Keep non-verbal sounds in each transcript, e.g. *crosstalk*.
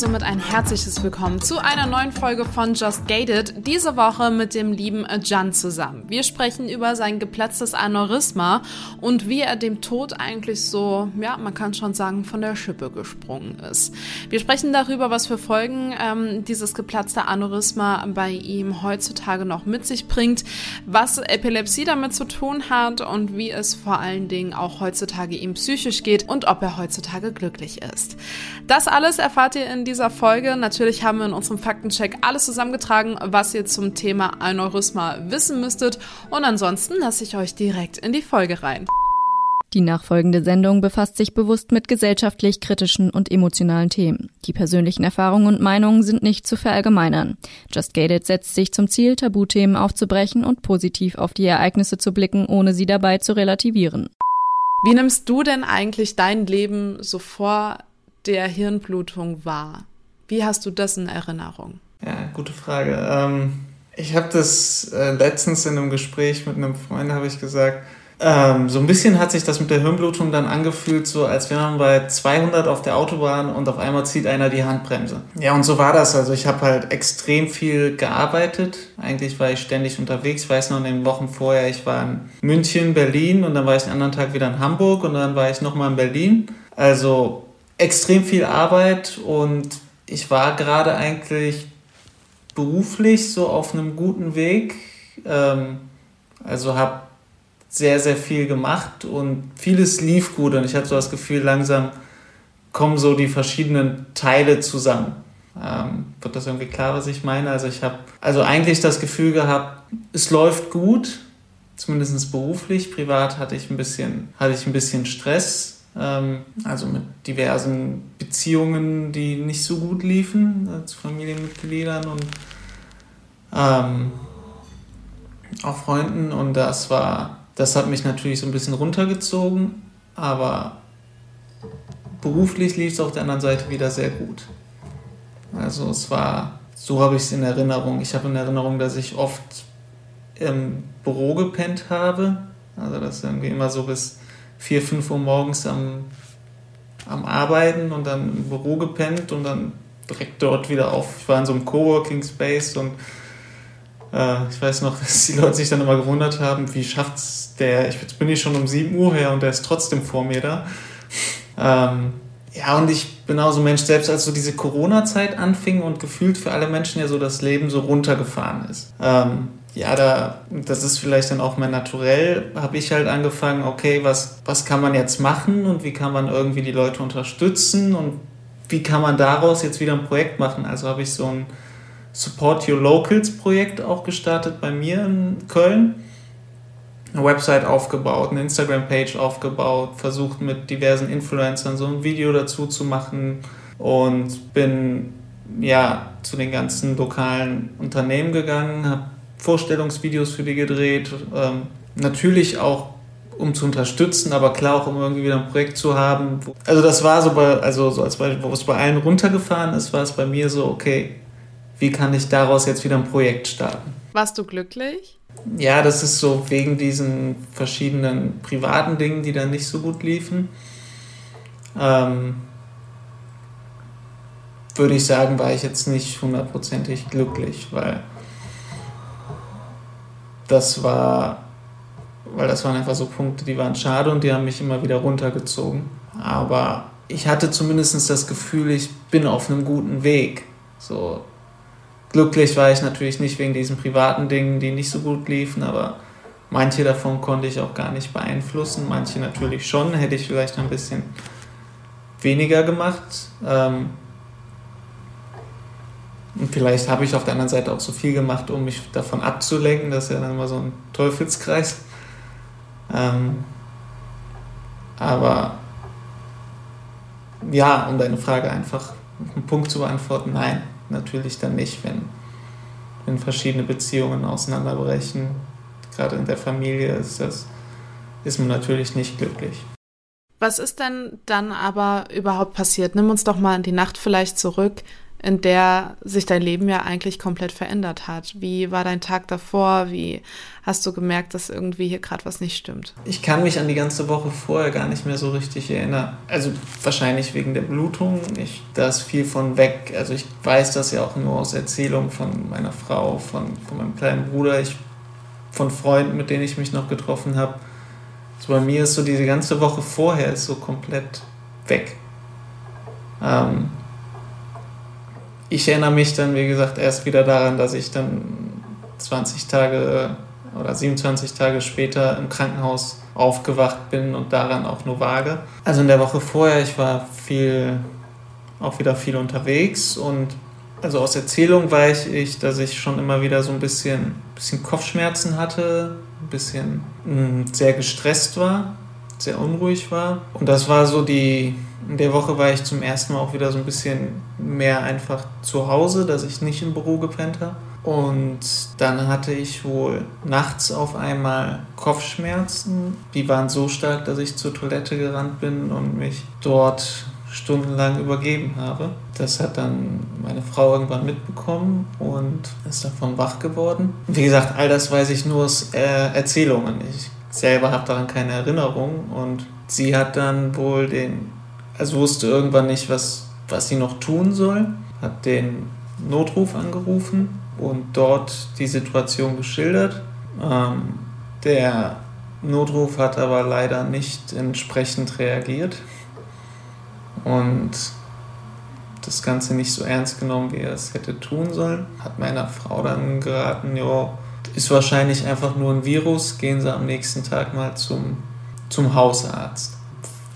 Somit ein herzliches Willkommen zu einer neuen Folge von Just Gated. Diese Woche mit dem lieben Jan zusammen. Wir sprechen über sein geplatztes Aneurysma und wie er dem Tod eigentlich so, ja, man kann schon sagen, von der Schippe gesprungen ist. Wir sprechen darüber, was für Folgen ähm, dieses geplatzte Aneurysma bei ihm heutzutage noch mit sich bringt, was Epilepsie damit zu tun hat und wie es vor allen Dingen auch heutzutage ihm psychisch geht und ob er heutzutage glücklich ist. Das alles erfahrt ihr in dieser Folge. Natürlich haben wir in unserem Faktencheck alles zusammengetragen, was ihr zum Thema Aneurysma wissen müsstet. Und ansonsten lasse ich euch direkt in die Folge rein. Die nachfolgende Sendung befasst sich bewusst mit gesellschaftlich kritischen und emotionalen Themen. Die persönlichen Erfahrungen und Meinungen sind nicht zu verallgemeinern. Just Gated setzt sich zum Ziel, Tabuthemen aufzubrechen und positiv auf die Ereignisse zu blicken, ohne sie dabei zu relativieren. Wie nimmst du denn eigentlich dein Leben so vor der Hirnblutung war? Wie hast du das in Erinnerung? Ja, gute Frage. Ähm, ich habe das äh, letztens in einem Gespräch mit einem Freund, habe ich gesagt, ähm, so ein bisschen hat sich das mit der Hirnblutung dann angefühlt, so als wäre man bei 200 auf der Autobahn und auf einmal zieht einer die Handbremse. Ja, und so war das. Also ich habe halt extrem viel gearbeitet. Eigentlich war ich ständig unterwegs. Ich weiß noch in den Wochen vorher, ich war in München, Berlin und dann war ich den anderen Tag wieder in Hamburg und dann war ich nochmal in Berlin. Also extrem viel Arbeit und ich war gerade eigentlich beruflich so auf einem guten Weg. Ähm, also habe sehr, sehr viel gemacht und vieles lief gut und ich hatte so das Gefühl, langsam kommen so die verschiedenen Teile zusammen. Ähm, wird das irgendwie klar, was ich meine? Also ich habe also eigentlich das Gefühl gehabt, es läuft gut, zumindest beruflich. Privat hatte ich ein bisschen, hatte ich ein bisschen Stress also mit diversen Beziehungen, die nicht so gut liefen, äh, zu Familienmitgliedern und ähm, auch Freunden. Und das war, das hat mich natürlich so ein bisschen runtergezogen, aber beruflich lief es auf der anderen Seite wieder sehr gut. Also es war, so habe ich es in Erinnerung. Ich habe in Erinnerung, dass ich oft im Büro gepennt habe. Also das irgendwie immer so bis 4, 5 Uhr morgens am, am Arbeiten und dann im Büro gepennt und dann direkt dort wieder auf. Ich war in so einem Coworking Space und äh, ich weiß noch, *laughs* dass die Leute sich dann immer gewundert haben, wie schafft es der, ich, jetzt bin ich schon um 7 Uhr her und der ist trotzdem vor mir da. Ähm, ja, und ich bin auch Mensch, selbst als so diese Corona-Zeit anfing und gefühlt für alle Menschen ja so das Leben so runtergefahren ist. Ähm, ja, da, das ist vielleicht dann auch mehr naturell, habe ich halt angefangen, okay, was, was kann man jetzt machen und wie kann man irgendwie die Leute unterstützen und wie kann man daraus jetzt wieder ein Projekt machen. Also habe ich so ein Support Your Locals Projekt auch gestartet bei mir in Köln. Eine Website aufgebaut, eine Instagram-Page aufgebaut, versucht mit diversen Influencern so ein Video dazu zu machen und bin ja zu den ganzen lokalen Unternehmen gegangen, habe Vorstellungsvideos für die gedreht. Ähm, natürlich auch um zu unterstützen, aber klar auch um irgendwie wieder ein Projekt zu haben. Also das war so bei, also so als Beispiel, wo es bei allen runtergefahren ist, war es bei mir so, okay, wie kann ich daraus jetzt wieder ein Projekt starten? Warst du glücklich? Ja, das ist so wegen diesen verschiedenen privaten Dingen, die dann nicht so gut liefen. Ähm, würde ich sagen, war ich jetzt nicht hundertprozentig glücklich, weil das war, weil das waren einfach so Punkte, die waren schade und die haben mich immer wieder runtergezogen. Aber ich hatte zumindest das Gefühl, ich bin auf einem guten Weg. So glücklich war ich natürlich nicht wegen diesen privaten Dingen, die nicht so gut liefen, aber manche davon konnte ich auch gar nicht beeinflussen, manche natürlich schon, hätte ich vielleicht ein bisschen weniger gemacht. Ähm, Und vielleicht habe ich auf der anderen Seite auch so viel gemacht, um mich davon abzulenken. Das ist ja dann immer so ein Teufelskreis. Ähm, aber ja, um deine Frage einfach mit einem Punkt zu beantworten, nein, natürlich dann nicht, wenn, wenn verschiedene Beziehungen auseinanderbrechen. Gerade in der Familie ist das, ist man natürlich nicht glücklich. Was ist denn dann aber überhaupt passiert? Nimm uns doch mal in die Nacht vielleicht zurück in der sich dein Leben ja eigentlich komplett verändert hat. Wie war dein Tag davor? Wie hast du gemerkt, dass irgendwie hier gerade was nicht stimmt? Ich kann mich an die ganze Woche vorher gar nicht mehr so richtig erinnern. Also wahrscheinlich wegen der Blutung. Ich, da ist viel von weg. Also ich weiß das ja auch nur aus Erzählungen von meiner Frau, von, von meinem kleinen Bruder, ich, von Freunden, mit denen ich mich noch getroffen habe. Also bei mir ist so diese ganze Woche vorher ist so komplett weg. Ähm, ich erinnere mich dann, wie gesagt, erst wieder daran, dass ich dann 20 Tage oder 27 Tage später im Krankenhaus aufgewacht bin und daran auch nur vage. Also in der Woche vorher, ich war viel, auch wieder viel unterwegs und also aus Erzählung weiß ich, dass ich schon immer wieder so ein bisschen, bisschen Kopfschmerzen hatte, ein bisschen mh, mm, sehr gestresst war, sehr unruhig war. Und das war so die, in der Woche war ich zum ersten Mal auch wieder so ein bisschen mehr einfach zu Hause, dass ich nicht im Büro gepennt habe. Und dann hatte ich wohl nachts auf einmal Kopfschmerzen. Die waren so stark, dass ich zur Toilette gerannt bin und mich dort stundenlang übergeben habe. Das hat dann meine Frau irgendwann mitbekommen und ist davon wach geworden. Wie gesagt, all das weiß ich nur aus äh, Erzählungen. Ich selber habe daran keine Erinnerung und sie hat dann wohl den also wusste irgendwann nicht, was, was sie noch tun soll, hat den Notruf angerufen und dort die Situation geschildert. Ähm, der Notruf hat aber leider nicht entsprechend reagiert und das Ganze nicht so ernst genommen, wie er es hätte tun sollen. Hat meiner Frau dann geraten, ja, ist wahrscheinlich einfach nur ein Virus, gehen Sie am nächsten Tag mal zum, zum Hausarzt.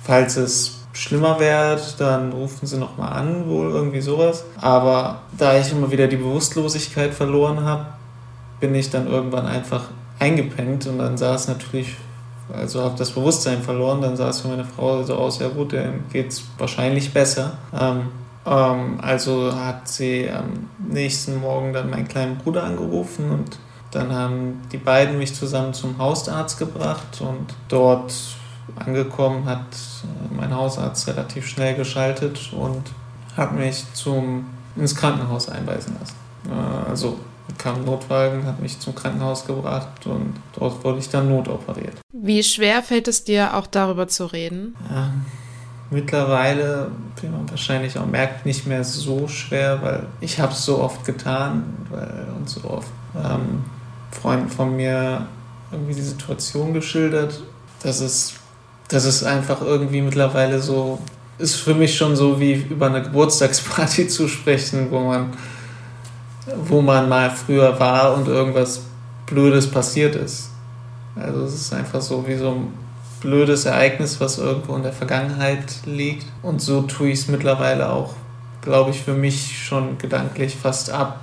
Falls es schlimmer wird, dann rufen sie nochmal an, wohl irgendwie sowas. Aber da ich immer wieder die Bewusstlosigkeit verloren habe, bin ich dann irgendwann einfach eingepennt und dann sah es natürlich, also habe das Bewusstsein verloren, dann sah es für meine Frau so aus, ja gut, dann geht es wahrscheinlich besser. Ähm, ähm, also hat sie am nächsten Morgen dann meinen kleinen Bruder angerufen und dann haben die beiden mich zusammen zum Hausarzt gebracht und dort angekommen, hat äh, mein Hausarzt relativ schnell geschaltet und hat mich zum, ins Krankenhaus einweisen lassen. Äh, also kam ein Notwagen, hat mich zum Krankenhaus gebracht und dort wurde ich dann notoperiert. Wie schwer fällt es dir auch darüber zu reden? Ja, mittlerweile, wie man wahrscheinlich auch merkt, nicht mehr so schwer, weil ich habe es so oft getan weil, und so oft ähm, Freunden von mir irgendwie die Situation geschildert, dass es das ist einfach irgendwie mittlerweile so, ist für mich schon so wie über eine Geburtstagsparty *laughs* zu sprechen, wo man, wo man mal früher war und irgendwas Blödes passiert ist. Also es ist einfach so wie so ein blödes Ereignis, was irgendwo in der Vergangenheit liegt. Und so tue ich es mittlerweile auch, glaube ich, für mich schon gedanklich fast ab.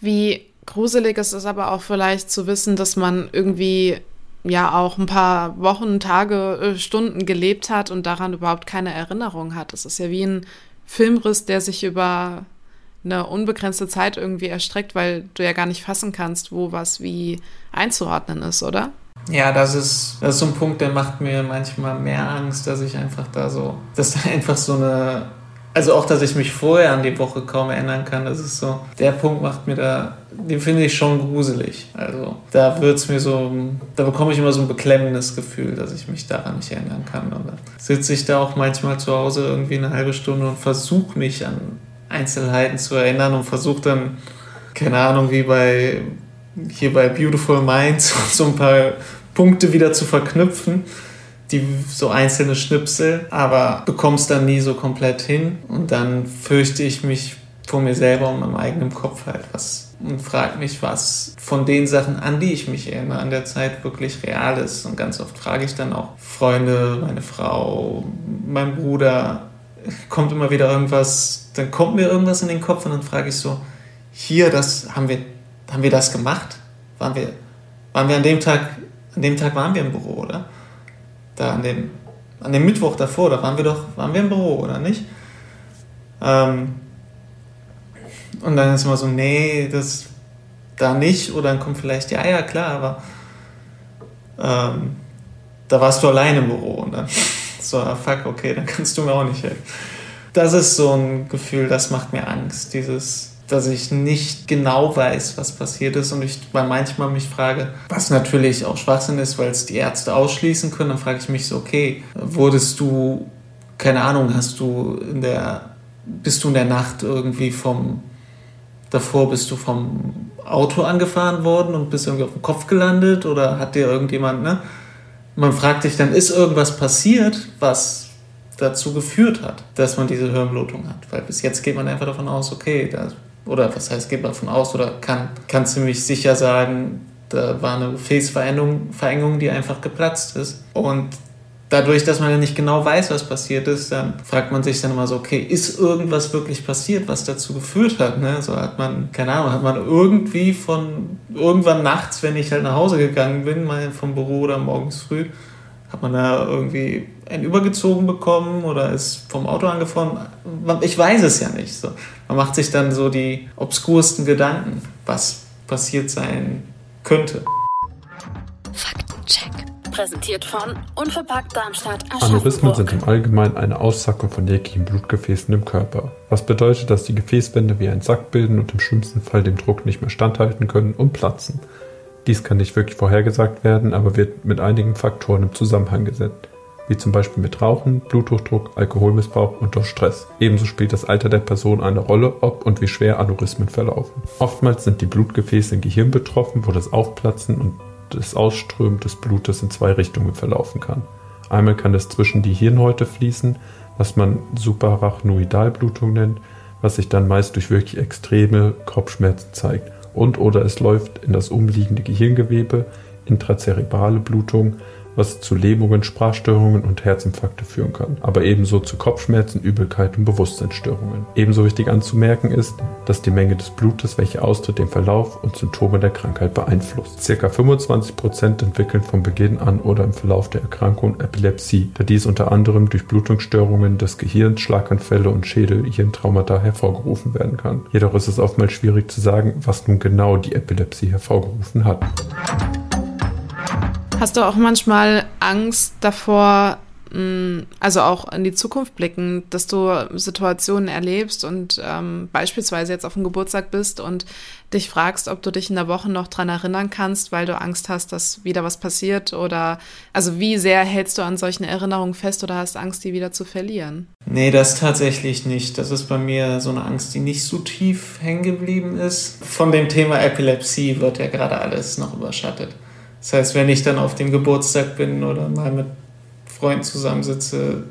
Wie gruselig ist es aber auch vielleicht zu wissen, dass man irgendwie ja auch ein paar Wochen, Tage, äh, Stunden gelebt hat und daran überhaupt keine Erinnerung hat. Das ist ja wie ein Filmriss, der sich über eine unbegrenzte Zeit irgendwie erstreckt, weil du ja gar nicht fassen kannst, wo was wie einzuordnen ist, oder? Ja, das ist, das ist so ein Punkt, der macht mir manchmal mehr Angst, dass ich einfach da so, dass da *laughs* einfach so eine also auch, dass ich mich vorher an die Woche kaum erinnern kann, das ist so, der Punkt macht mir da, den finde ich schon gruselig. Also da wird es mir so, da bekomme ich immer so ein beklemmendes Gefühl, dass ich mich daran nicht erinnern kann. Und dann sitze ich da auch manchmal zu Hause irgendwie eine halbe Stunde und versuche mich an Einzelheiten zu erinnern und versuche dann, keine Ahnung, wie bei hier bei Beautiful Minds *laughs* so ein paar Punkte wieder zu verknüpfen die so einzelne Schnipsel, aber bekommst dann nie so komplett hin. Und dann fürchte ich mich vor mir selber und meinem eigenen Kopf halt was und frage mich, was von den Sachen, an die ich mich erinnere, an der Zeit wirklich real ist. Und ganz oft frage ich dann auch Freunde, meine Frau, mein Bruder, kommt immer wieder irgendwas, dann kommt mir irgendwas in den Kopf und dann frage ich so, hier, das haben wir, haben wir das gemacht? Waren wir, waren wir an dem Tag, an dem Tag waren wir im Büro, oder? Da an dem, an dem Mittwoch davor, da waren wir doch, waren wir im Büro, oder nicht? Ähm, und dann ist immer so, nee, das da nicht. Oder dann kommt vielleicht, ja, ja, klar, aber ähm, da warst du allein im Büro. Und dann *laughs* so, ah, fuck, okay, dann kannst du mir auch nicht helfen. Das ist so ein Gefühl, das macht mir Angst. Dieses, dass ich nicht genau weiß, was passiert ist und ich manchmal mich frage, was natürlich auch Schwachsinn ist, weil es die Ärzte ausschließen können, dann frage ich mich so, okay, wurdest du, keine Ahnung, hast du in der, bist du in der Nacht irgendwie vom davor bist du vom Auto angefahren worden und bist irgendwie auf dem Kopf gelandet oder hat dir irgendjemand, ne? Man fragt sich dann, ist irgendwas passiert, was dazu geführt hat, dass man diese Hirnblutung hat? Weil bis jetzt geht man einfach davon aus, okay, da, oder was heißt, geht man davon aus oder kann, kann ziemlich sicher sagen, da war eine Gefäßverengung, die einfach geplatzt ist. Und dadurch, dass man ja nicht genau weiß, was passiert ist, dann fragt man sich dann immer so, okay, ist irgendwas wirklich passiert, was dazu geführt hat? Ne? So hat man, keine Ahnung, hat man irgendwie von irgendwann nachts, wenn ich halt nach Hause gegangen bin, mal vom Büro oder morgens früh, hat man da irgendwie einen übergezogen bekommen oder ist vom Auto angefahren? Ich weiß es ja nicht. So. Man macht sich dann so die obskursten Gedanken, was passiert sein könnte. Präsentiert von Unverpackt Darmstadt Aneurysmen sind im Allgemeinen eine Aussackung von jeglichen Blutgefäßen im Körper. Was bedeutet, dass die Gefäßwände wie ein Sack bilden und im schlimmsten Fall dem Druck nicht mehr standhalten können und platzen. Dies kann nicht wirklich vorhergesagt werden, aber wird mit einigen Faktoren im Zusammenhang gesetzt, wie zum Beispiel mit Rauchen, Bluthochdruck, Alkoholmissbrauch und durch Stress. Ebenso spielt das Alter der Person eine Rolle, ob und wie schwer Aneurysmen verlaufen. Oftmals sind die Blutgefäße im Gehirn betroffen, wo das Aufplatzen und des Ausströmen des Blutes in zwei Richtungen verlaufen kann. Einmal kann es zwischen die Hirnhäute fließen, was man Suprarachnoidalblutung nennt, was sich dann meist durch wirklich extreme Kopfschmerzen zeigt. Und oder es läuft in das umliegende Gehirngewebe, intrazerebrale Blutung, was zu Lähmungen, Sprachstörungen und Herzinfarkte führen kann, aber ebenso zu Kopfschmerzen, Übelkeit und Bewusstseinsstörungen. Ebenso wichtig anzumerken ist, dass die Menge des Blutes, welche austritt, den Verlauf und Symptome der Krankheit beeinflusst. Circa 25% entwickeln von Beginn an oder im Verlauf der Erkrankung Epilepsie, da dies unter anderem durch Blutungsstörungen des Gehirns, Schlaganfälle und Schädelhirntraumata hervorgerufen werden kann. Jedoch ist es oftmals schwierig zu sagen, was nun genau die Epilepsie hervorgerufen hat. Hast du auch manchmal Angst davor, mm, also auch in die Zukunft blicken, dass du Situationen erlebst und ähm, beispielsweise jetzt auf dem Geburtstag bist und dich fragst, ob du dich in der Woche noch dran erinnern kannst, weil du Angst hast, dass wieder was passiert oder also wie sehr hältst du an solchen Erinnerungen fest oder hast Angst, die wieder zu verlieren? Nee, das tatsächlich nicht. Das ist bei mir so eine Angst, die nicht so tief hängen geblieben ist. Von dem Thema Epilepsie wird ja gerade alles noch überschattet. Das heißt, wenn ich dann auf dem Geburtstag bin oder mal mit Freunden zusammensitze,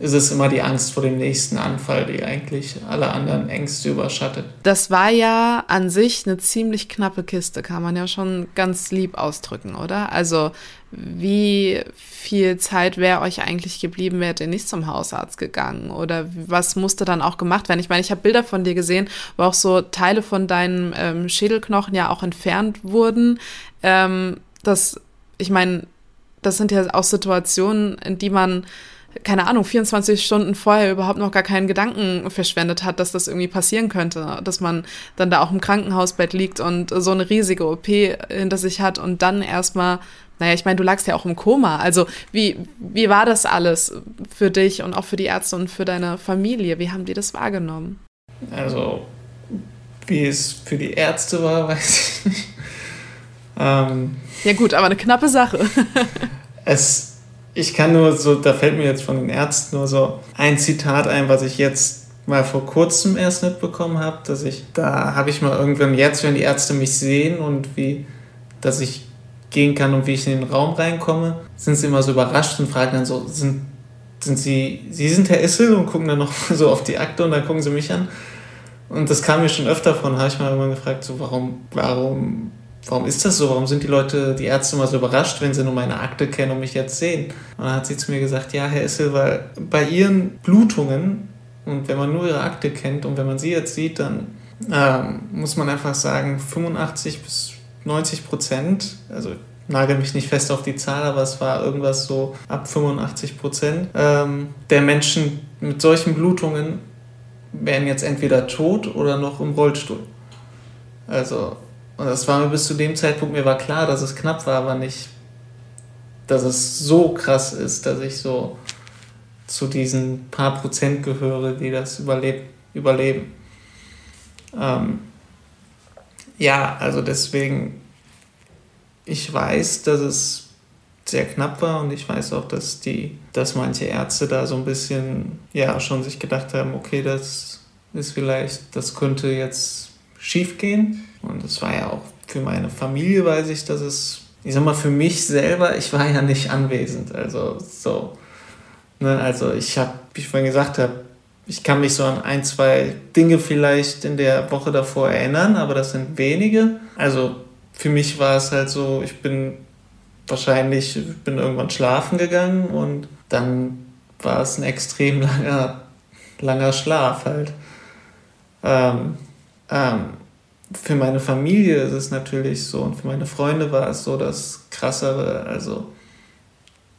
ist es immer die Angst vor dem nächsten Anfall, die eigentlich alle anderen Ängste überschattet. Das war ja an sich eine ziemlich knappe Kiste, kann man ja schon ganz lieb ausdrücken, oder? Also wie viel Zeit wäre euch eigentlich geblieben, wärt ihr nicht zum Hausarzt gegangen? Oder was musste dann auch gemacht werden? Ich meine, ich habe Bilder von dir gesehen, wo auch so Teile von deinen ähm, Schädelknochen ja auch entfernt wurden. Ähm, dass, ich meine, das sind ja auch Situationen, in die man, keine Ahnung, 24 Stunden vorher überhaupt noch gar keinen Gedanken verschwendet hat, dass das irgendwie passieren könnte, dass man dann da auch im Krankenhausbett liegt und so eine riesige OP hinter sich hat und dann erstmal, naja, ich meine, du lagst ja auch im Koma. Also wie, wie war das alles für dich und auch für die Ärzte und für deine Familie? Wie haben die das wahrgenommen? Also, wie es für die Ärzte war, *laughs* weiß ich nicht. Ähm, ja gut, aber eine knappe Sache. *laughs* es, ich kann nur so, da fällt mir jetzt von den Ärzten nur so ein Zitat ein, was ich jetzt mal vor kurzem erst mitbekommen habe, dass ich, da habe ich mal irgendwann jetzt, wenn die Ärzte mich sehen und wie, dass ich gehen kann und wie ich in den Raum reinkomme, sind sie immer so überrascht und fragen dann so, sind, sind Sie, Sie sind Herr Issel und gucken dann noch *laughs* so auf die Akte und dann gucken sie mich an. Und das kam mir schon öfter von, habe ich mal irgendwann gefragt, so warum, warum warum ist das so? Warum sind die Leute, die Ärzte immer so überrascht, wenn sie nur meine Akte kennen und mich jetzt sehen? Und dann hat sie zu mir gesagt, ja, Herr Issel, weil bei ihren Blutungen und wenn man nur ihre Akte kennt und wenn man sie jetzt sieht, dann ähm, muss man einfach sagen, 85 bis 90 Prozent, also nagel mich nicht fest auf die Zahl, aber es war irgendwas so ab 85 Prozent ähm, der Menschen mit solchen Blutungen wären jetzt entweder tot oder noch im Rollstuhl. Also, und das war mir bis zu dem Zeitpunkt, mir war klar, dass es knapp war, aber nicht, dass es so krass ist, dass ich so zu diesen paar Prozent gehöre, die das überlebt, überleben. Ähm, ja, also deswegen, ich weiß, dass es sehr knapp war und ich weiß auch, dass die, dass manche Ärzte da so ein bisschen, ja, schon sich gedacht haben, okay, das ist vielleicht, das könnte jetzt schief gehen. Und es war ja auch für meine Familie, weiß ich, dass es, ich sag mal, für mich selber, ich war ja nicht anwesend. Also so, ne, also ich habe, wie ich vorhin gesagt habe, ich kann mich so an ein, zwei Dinge vielleicht in der Woche davor erinnern, aber das sind wenige. Also für mich war es halt so, ich bin wahrscheinlich, bin irgendwann schlafen gegangen und dann war es ein extrem langer, langer Schlaf halt. Ähm, ähm, für meine Familie ist es natürlich so und für meine Freunde war es so das Krassere. Also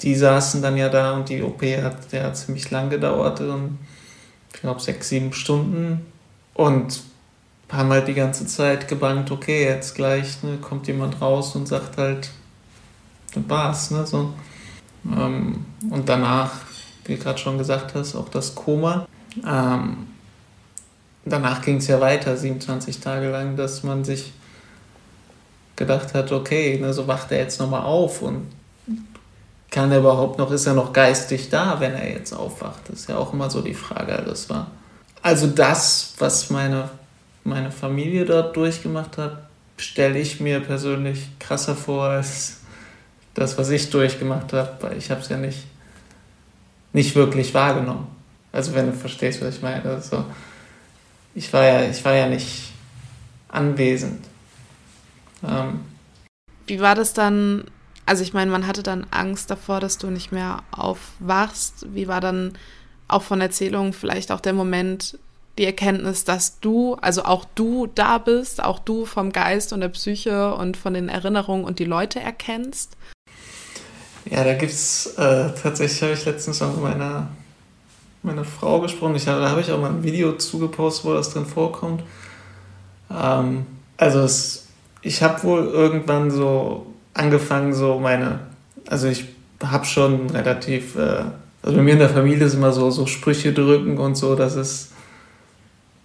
die saßen dann ja da und die OP hat, hat ziemlich lang gedauert und ich glaube, sechs, sieben Stunden und haben halt die ganze Zeit gebannt, okay, jetzt gleich ne, kommt jemand raus und sagt halt, das war's. Ne, so. Ähm, und danach, wie du gerade schon gesagt hast, auch das Koma. Ähm, danach ging es ja weiter, 27 Tage lang, dass man sich gedacht hat, okay, ne, so wacht er jetzt nochmal auf und kann er überhaupt noch, ist er noch geistig da, wenn er jetzt aufwacht? Das ist ja auch immer so die Frage. Also, das war also das, was meine, meine Familie dort durchgemacht hat, stelle ich mir persönlich krasser vor als das, was ich durchgemacht habe, weil ich habe es ja nicht, nicht wirklich wahrgenommen. Also wenn du verstehst, was ich meine. Also, ich, war ja, ich war ja nicht anwesend. Ähm, Wie war das dann also ich meine, man hatte dann Angst davor, dass du nicht mehr aufwachst. Wie war dann auch von Erzählungen vielleicht auch der Moment, die Erkenntnis, dass du, also auch du da bist, auch du vom Geist und der Psyche und von den Erinnerungen und die Leute erkennst? Ja, da gibt es äh, tatsächlich, habe ich letztens auch mit meiner, meiner Frau gesprochen. Ich, da habe ich auch mal ein Video zugepostet, wo das drin vorkommt. Ähm, also es, ich habe wohl irgendwann so angefangen, so meine, also ich habe schon relativ, äh, also bei mir in der Familie ist immer so, so Sprüche drücken und so, das ist,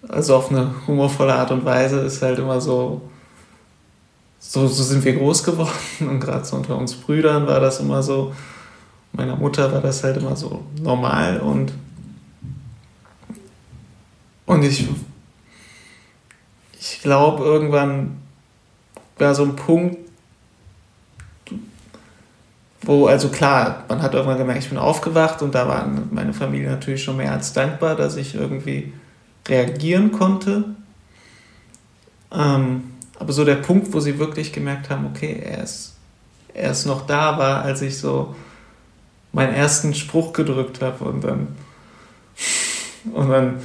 also auf eine humorvolle Art und Weise ist halt immer so, so, so sind wir groß geworden *laughs* und gerade so unter uns Brüdern war das immer so, meiner Mutter war das halt immer so normal und und ich ich glaube irgendwann war so ein Punkt, wo, also klar, man hat irgendwann gemerkt, ich bin aufgewacht und da war meine Familie natürlich schon mehr als dankbar, dass ich irgendwie reagieren konnte. Ähm, aber so der Punkt, wo sie wirklich gemerkt haben, okay, er ist, er ist noch da, war, als ich so meinen ersten Spruch gedrückt habe und dann, und dann,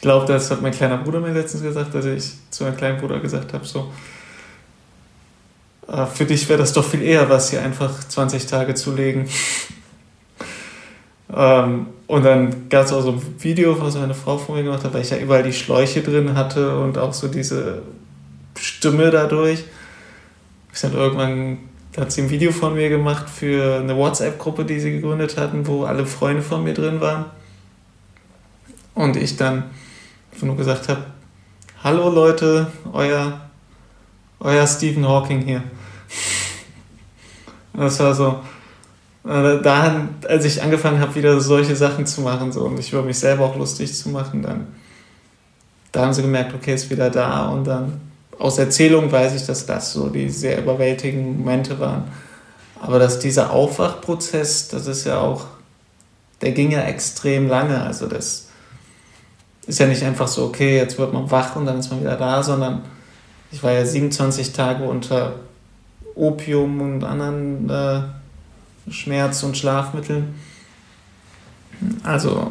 ich glaube, das hat mein kleiner Bruder mir letztens gesagt, dass ich zu meinem kleinen Bruder gesagt habe, so, äh, für dich wäre das doch viel eher was, hier einfach 20 Tage zu legen. *laughs* ähm, und dann gab es auch so ein Video, was meine Frau von mir gemacht hat, weil ich ja überall die Schläuche drin hatte und auch so diese Stimme dadurch. Ich dann irgendwann hat sie ein Video von mir gemacht für eine WhatsApp-Gruppe, die sie gegründet hatten, wo alle Freunde von mir drin waren. Und ich dann einfach nur gesagt habe, hallo Leute, euer, euer Stephen Hawking hier. *laughs* Das war so, äh, da, als ich angefangen habe, wieder solche Sachen zu machen so, und mich über mich selber auch lustig zu machen, dann da haben sie gemerkt, okay, ist wieder da und dann aus Erzählung weiß ich, dass das so die sehr überwältigenden Momente waren. Aber dass dieser Aufwachprozess, das ist ja auch, der ging ja extrem lange. Also das ist ja nicht einfach so, okay, jetzt wird man wach und dann ist man wieder da, sondern ich war ja 27 Tage unter Opium und anderen äh, Schmerz- und Schlafmitteln. Also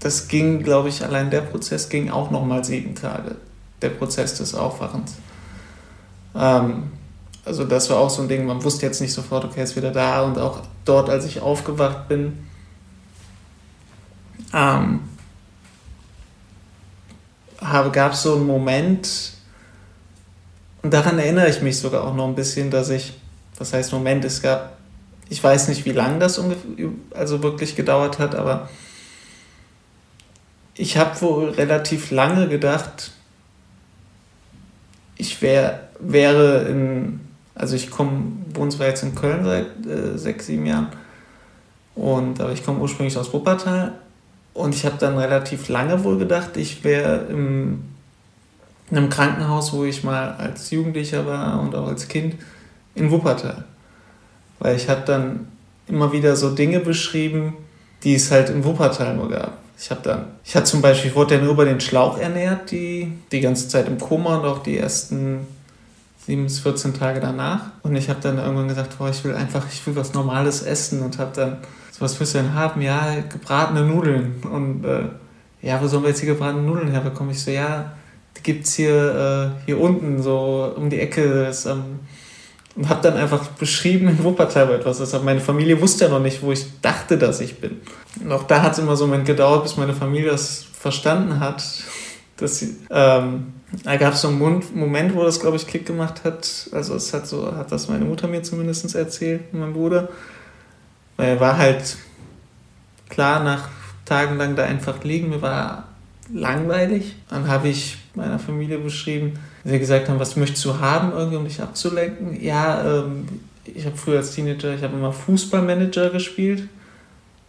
das ging, glaube ich, allein der Prozess ging auch nochmal sieben Tage. Der Prozess des Aufwachens. Ähm, also das war auch so ein Ding, man wusste jetzt nicht sofort, okay, ist wieder da. Und auch dort, als ich aufgewacht bin, ähm, gab es so einen Moment, und daran erinnere ich mich sogar auch noch ein bisschen, dass ich, das heißt Moment, es gab, ich weiß nicht, wie lange das also wirklich gedauert hat, aber ich habe wohl relativ lange gedacht, ich wär, wäre in, also ich komme, wohne zwar jetzt in Köln seit äh, sechs, sieben Jahren, und, aber ich komme ursprünglich aus Wuppertal und ich habe dann relativ lange wohl gedacht, ich wäre in einem Krankenhaus, wo ich mal als Jugendlicher war und auch als Kind in Wuppertal. Weil ich habe dann immer wieder so Dinge beschrieben, die es halt in Wuppertal nur gab. Ich habe dann, ich hatte zum Beispiel, ich wurde ja über den Schlauch ernährt, die, die ganze Zeit im Koma und auch die ersten 7 bis 14 Tage danach. Und ich habe dann irgendwann gesagt, boah, ich will einfach, ich will was Normales essen und habe dann, so was willst du denn haben? Ja, gebratene Nudeln. Und äh, ja, wo sollen wir jetzt hier gebratene Nudeln herbekommen? Ich so, ja, die gibt es hier, äh, hier unten, so um die Ecke. Das, ähm, und habe dann einfach beschrieben in Wuppertal etwas ist. Meine Familie wusste ja noch nicht, wo ich dachte, dass ich bin. Und auch da hat es immer so einen Moment gedauert, bis meine Familie das verstanden hat. Dass sie, ähm, da gab es so einen Moment, wo das, glaube ich, Klick gemacht hat. Also es hat so, hat das meine Mutter mir zumindest erzählt, mein Bruder. Weil er war halt klar nach tagelang da einfach liegen. Mir war langweilig. Dann habe ich meiner Familie beschrieben, sie gesagt haben, was möchtest du haben, irgendwie, um dich abzulenken? Ja, ähm, ich habe früher als Teenager, ich habe immer Fußballmanager gespielt.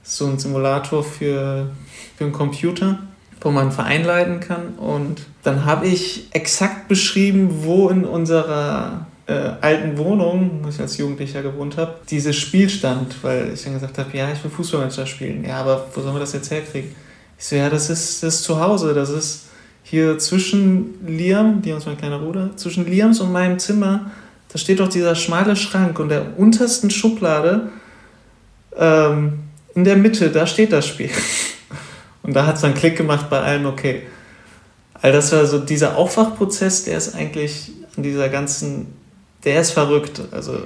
So ein Simulator für, für einen Computer, wo man einen Verein leiten kann. Und dann habe ich exakt beschrieben, wo in unserer äh, alten Wohnung, wo ich als Jugendlicher gewohnt habe, dieses Spiel stand, weil ich dann gesagt habe, ja, ich will Fußballmanager spielen. Ja, aber wo sollen wir das jetzt herkriegen? Ich so, ja, das ist das ist zu Hause, das ist hier zwischen Liam, die ist mein kleiner Bruder, zwischen Liams und meinem Zimmer, da steht doch dieser schmale Schrank und der untersten Schublade ähm, in der Mitte, da steht das Spiel. *laughs* Und da hat es dann Klick gemacht bei allen, okay. All das war so dieser Aufwachprozess, der ist eigentlich an dieser ganzen, der ist verrückt. Also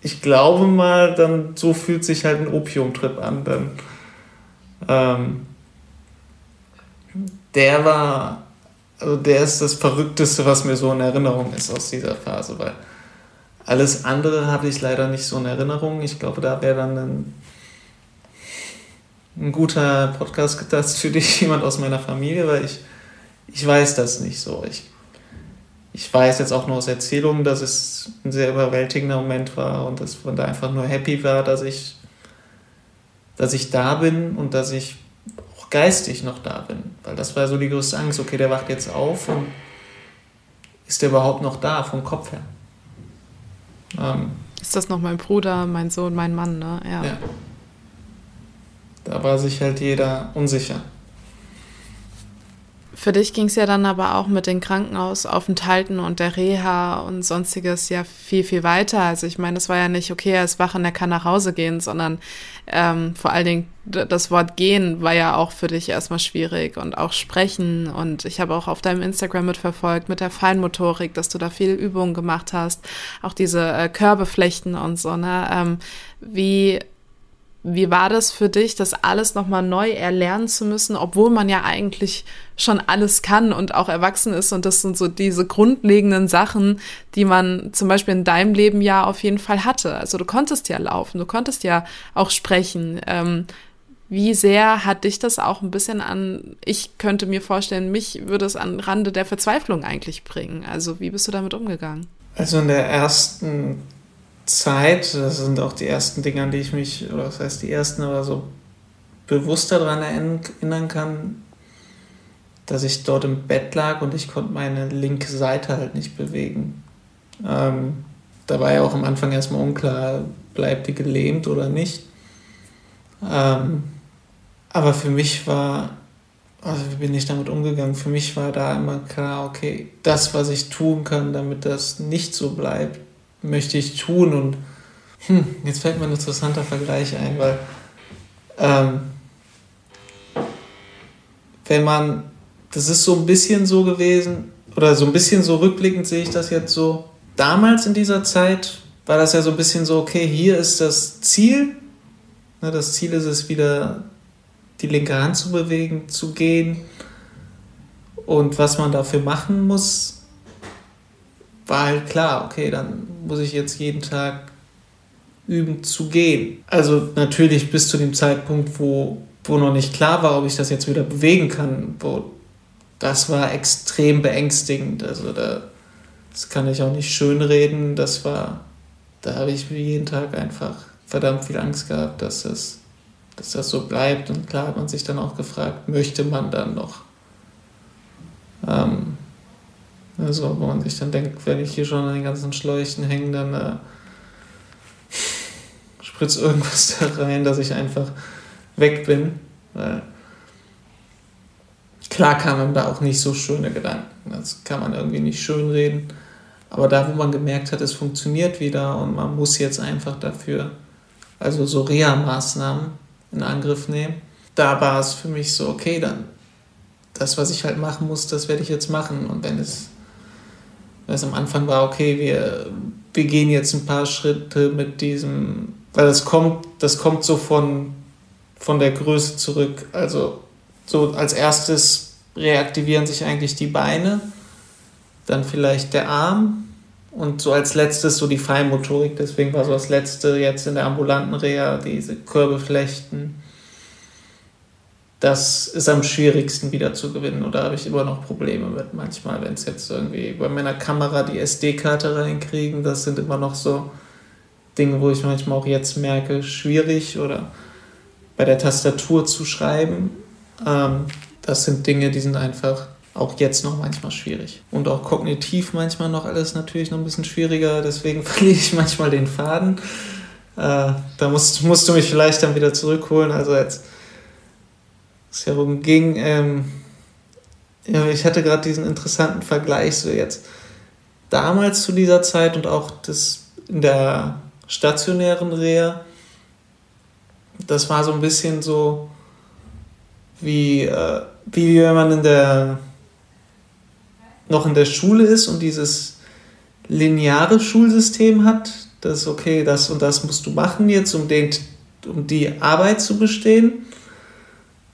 ich glaube mal, dann so fühlt sich halt ein Opiumtrip an. Dann ähm, der war, also der ist das Verrückteste, was mir so in Erinnerung ist aus dieser Phase, weil alles andere habe ich leider nicht so in Erinnerung. Ich glaube, da wäre dann ein, ein guter Podcast gedacht für dich, *laughs* jemand aus meiner Familie, weil ich, ich weiß das nicht so. Ich, ich weiß jetzt auch nur aus Erzählungen, dass es ein sehr überwältigender Moment war und dass man da einfach nur happy war, dass ich, dass ich da bin und dass ich geistig noch da bin. Weil das war so die größte Angst. Okay, der wacht jetzt auf und ist der überhaupt noch da vom Kopf her? Ähm, ist das noch mein Bruder, mein Sohn, mein Mann, ne? Ja. ja. Da war sich halt jeder unsicher. Für dich ging es ja dann aber auch mit den Krankenhausaufenthalten und der Reha und sonstiges ja viel, viel weiter. Also ich meine, es war ja nicht, okay, er ist wach und er kann nach Hause gehen, sondern ähm, vor allen Dingen das Wort gehen war ja auch für dich erstmal schwierig und auch sprechen. Und ich habe auch auf deinem Instagram mitverfolgt mit der Feinmotorik, dass du da viel Übungen gemacht hast, auch diese äh, Körbeflechten und so. Ne? Ähm, wie wie war das für dich, das alles nochmal neu erlernen zu müssen, obwohl man ja eigentlich schon alles kann und auch erwachsen ist? Und das sind so diese grundlegenden Sachen, die man zum Beispiel in deinem Leben ja auf jeden Fall hatte. Also du konntest ja laufen, du konntest ja auch sprechen. Ähm, wie sehr hat dich das auch ein bisschen an, ich könnte mir vorstellen, mich würde es an Rande der Verzweiflung eigentlich bringen. Also wie bist du damit umgegangen? Also in der ersten Zeit, das sind auch die ersten Dinge, an die ich mich, oder was heißt die ersten, aber so bewusster daran erinnern kann, dass ich dort im Bett lag und ich konnte meine linke Seite halt nicht bewegen. Ähm, da war ja auch am Anfang erstmal unklar, bleibt die gelähmt oder nicht. Ähm, aber für mich war, also wie bin ich damit umgegangen? Für mich war da immer klar, okay, das, was ich tun kann, damit das nicht so bleibt, möchte ich tun. Und hm, jetzt fällt mir ein interessanter Vergleich ein, weil ähm, wenn man, das ist so ein bisschen so gewesen, oder so ein bisschen so rückblickend sehe ich das jetzt so, damals in dieser Zeit war das ja so ein bisschen so, okay, hier ist das Ziel. Ne, das Ziel ist es wieder, die linke Hand zu bewegen, zu gehen. Und was man dafür machen muss, war halt klar, okay, dann muss ich jetzt jeden Tag üben zu gehen. Also natürlich bis zu dem Zeitpunkt, wo, wo noch nicht klar war, ob ich das jetzt wieder bewegen kann, wo das war extrem beängstigend. Also da, das kann ich auch nicht schönreden. Das war da habe ich jeden Tag einfach verdammt viel Angst gehabt, dass das, dass das so bleibt. Und klar hat man sich dann auch gefragt, möchte man dann noch? Ähm, also, wo man sich dann denkt, wenn ich hier schon an den ganzen Schläuchen hänge, dann äh, spritzt irgendwas da rein, dass ich einfach weg bin. Weil klar kamen da auch nicht so schöne Gedanken. Das kann man irgendwie nicht schönreden. Aber da, wo man gemerkt hat, es funktioniert wieder und man muss jetzt einfach dafür, also so Reha-Maßnahmen in Angriff nehmen, da war es für mich so, okay, dann das, was ich halt machen muss, das werde ich jetzt machen. Und wenn es, wenn es am Anfang war, okay, wir, wir gehen jetzt ein paar Schritte mit diesem, weil das kommt, das kommt so von, von der Größe zurück. Also so als erstes reaktivieren sich eigentlich die Beine dann vielleicht der Arm und so als letztes so die Feinmotorik. Deswegen war so das letzte jetzt in der ambulanten Reha diese Körbeflechten. Das ist am schwierigsten wieder zu gewinnen oder habe ich immer noch Probleme mit manchmal, wenn es jetzt irgendwie bei meiner Kamera die SD-Karte reinkriegen. Das sind immer noch so Dinge, wo ich manchmal auch jetzt merke, schwierig oder bei der Tastatur zu schreiben. Ähm, das sind Dinge, die sind einfach auch jetzt noch manchmal schwierig. Und auch kognitiv manchmal noch alles natürlich noch ein bisschen schwieriger, deswegen *laughs* verliere ich manchmal den Faden. Äh, da musst, musst du mich vielleicht dann wieder zurückholen. Also als es herum ging, ähm, ja, ich hatte gerade diesen interessanten Vergleich so jetzt damals zu dieser Zeit und auch das in der stationären Reha. Das war so ein bisschen so wie, äh, wie wenn man in der noch in der Schule ist und dieses lineare Schulsystem hat, das okay, das und das musst du machen jetzt, um, den, um die Arbeit zu bestehen.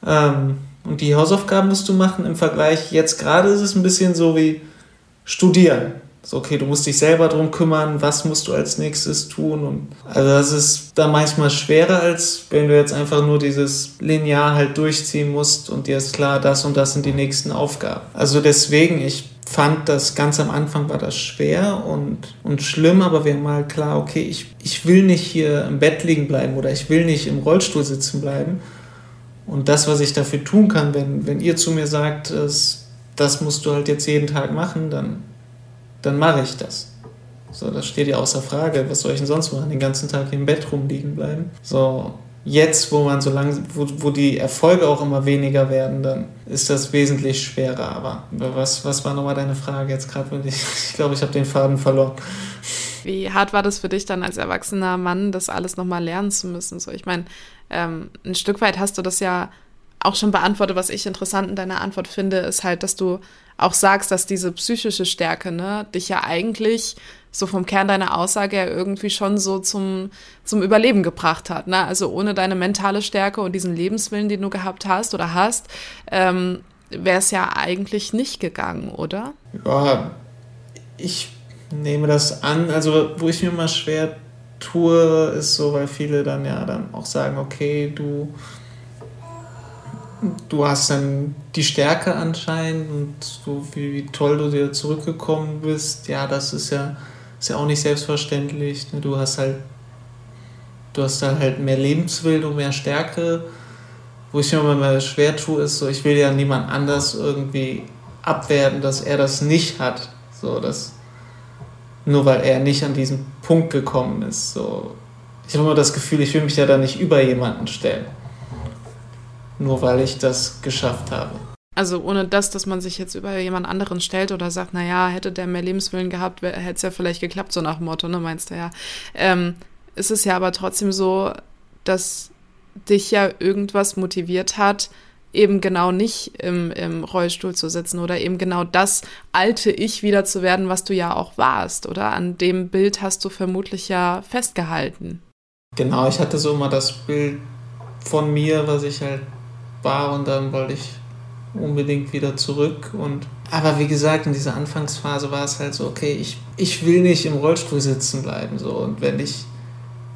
Ähm, und die Hausaufgaben musst du machen im Vergleich. Jetzt gerade ist es ein bisschen so wie studieren. So, okay, du musst dich selber darum kümmern, was musst du als nächstes tun. Und also das ist da manchmal schwerer, als wenn du jetzt einfach nur dieses Linear halt durchziehen musst und dir ist klar, das und das sind die nächsten Aufgaben. Also deswegen, ich fand das ganz am Anfang war das schwer und, und schlimm, aber wir haben mal klar, okay, ich, ich will nicht hier im Bett liegen bleiben oder ich will nicht im Rollstuhl sitzen bleiben. Und das, was ich dafür tun kann, wenn, wenn ihr zu mir sagt, das, das musst du halt jetzt jeden Tag machen, dann, dann mache ich das. So, das steht ja außer Frage. Was soll ich denn sonst machen? Den ganzen Tag hier im Bett rumliegen bleiben? So, jetzt, wo man so lang, wo, wo die Erfolge auch immer weniger werden, dann ist das wesentlich schwerer. Aber was, was war nochmal deine Frage jetzt gerade? Ich, *laughs* ich glaube, ich habe den Faden verloren. Wie hart war das für dich dann als erwachsener Mann, das alles nochmal lernen zu müssen? So, ich meine, ähm, ein Stück weit hast du das ja auch schon beantwortet. Was ich interessant in deiner Antwort finde, ist halt, dass du auch sagst, dass diese psychische Stärke, ne, dich ja eigentlich so vom Kern deiner Aussage ja irgendwie schon so zum, zum Überleben gebracht hat. Ne? Also ohne deine mentale Stärke und diesen Lebenswillen, den du gehabt hast oder hast, ähm, wäre es ja eigentlich nicht gegangen, oder? Ja, ich nehme das an. Also wo ich mir mal schwer tue, ist so, weil viele dann ja dann auch sagen, okay, du du hast dann die Stärke anscheinend und so wie, wie toll du dir zurückgekommen bist, ja, das ist ja ist ja auch nicht selbstverständlich. Ne? Du hast halt, du hast da halt mehr Lebenswillen und mehr Stärke. Wo ich mir immer schwer tue, ist so, ich will ja niemand anders irgendwie abwerten, dass er das nicht hat. So, dass, nur weil er nicht an diesen Punkt gekommen ist. So, ich habe immer das Gefühl, ich will mich ja da nicht über jemanden stellen. Nur weil ich das geschafft habe. Also ohne das, dass man sich jetzt über jemand anderen stellt oder sagt, naja, hätte der mehr Lebenswillen gehabt, hätte es ja vielleicht geklappt, so nach dem Motto, ne, meinst du ja. Ähm, ist es ja aber trotzdem so, dass dich ja irgendwas motiviert hat, eben genau nicht im, im Rollstuhl zu sitzen oder eben genau das alte Ich wieder zu werden, was du ja auch warst, oder? An dem Bild hast du vermutlich ja festgehalten. Genau, ich hatte so immer das Bild von mir, was ich halt war und dann wollte ich unbedingt wieder zurück und aber wie gesagt, in dieser Anfangsphase war es halt so, okay, ich, ich will nicht im Rollstuhl sitzen bleiben so und wenn ich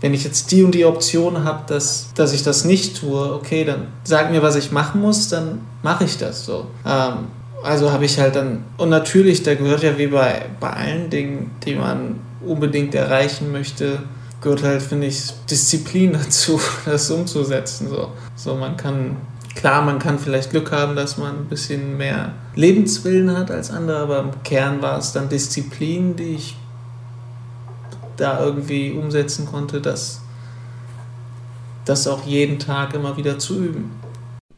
wenn ich jetzt die und die Option habe, dass, dass ich das nicht tue, okay, dann sag mir, was ich machen muss, dann mache ich das so. Ähm, also habe ich halt dann, und natürlich, da gehört ja wie bei, bei allen Dingen, die man unbedingt erreichen möchte, gehört halt, finde ich, Disziplin *laughs* dazu, das umzusetzen. So. so, man kann, klar, man kann vielleicht Glück haben, dass man ein bisschen mehr Lebenswillen hat als andere, aber im Kern war es dann Disziplin, die ich da irgendwie umsetzen konnte, das, das auch jeden Tag immer wieder zu üben.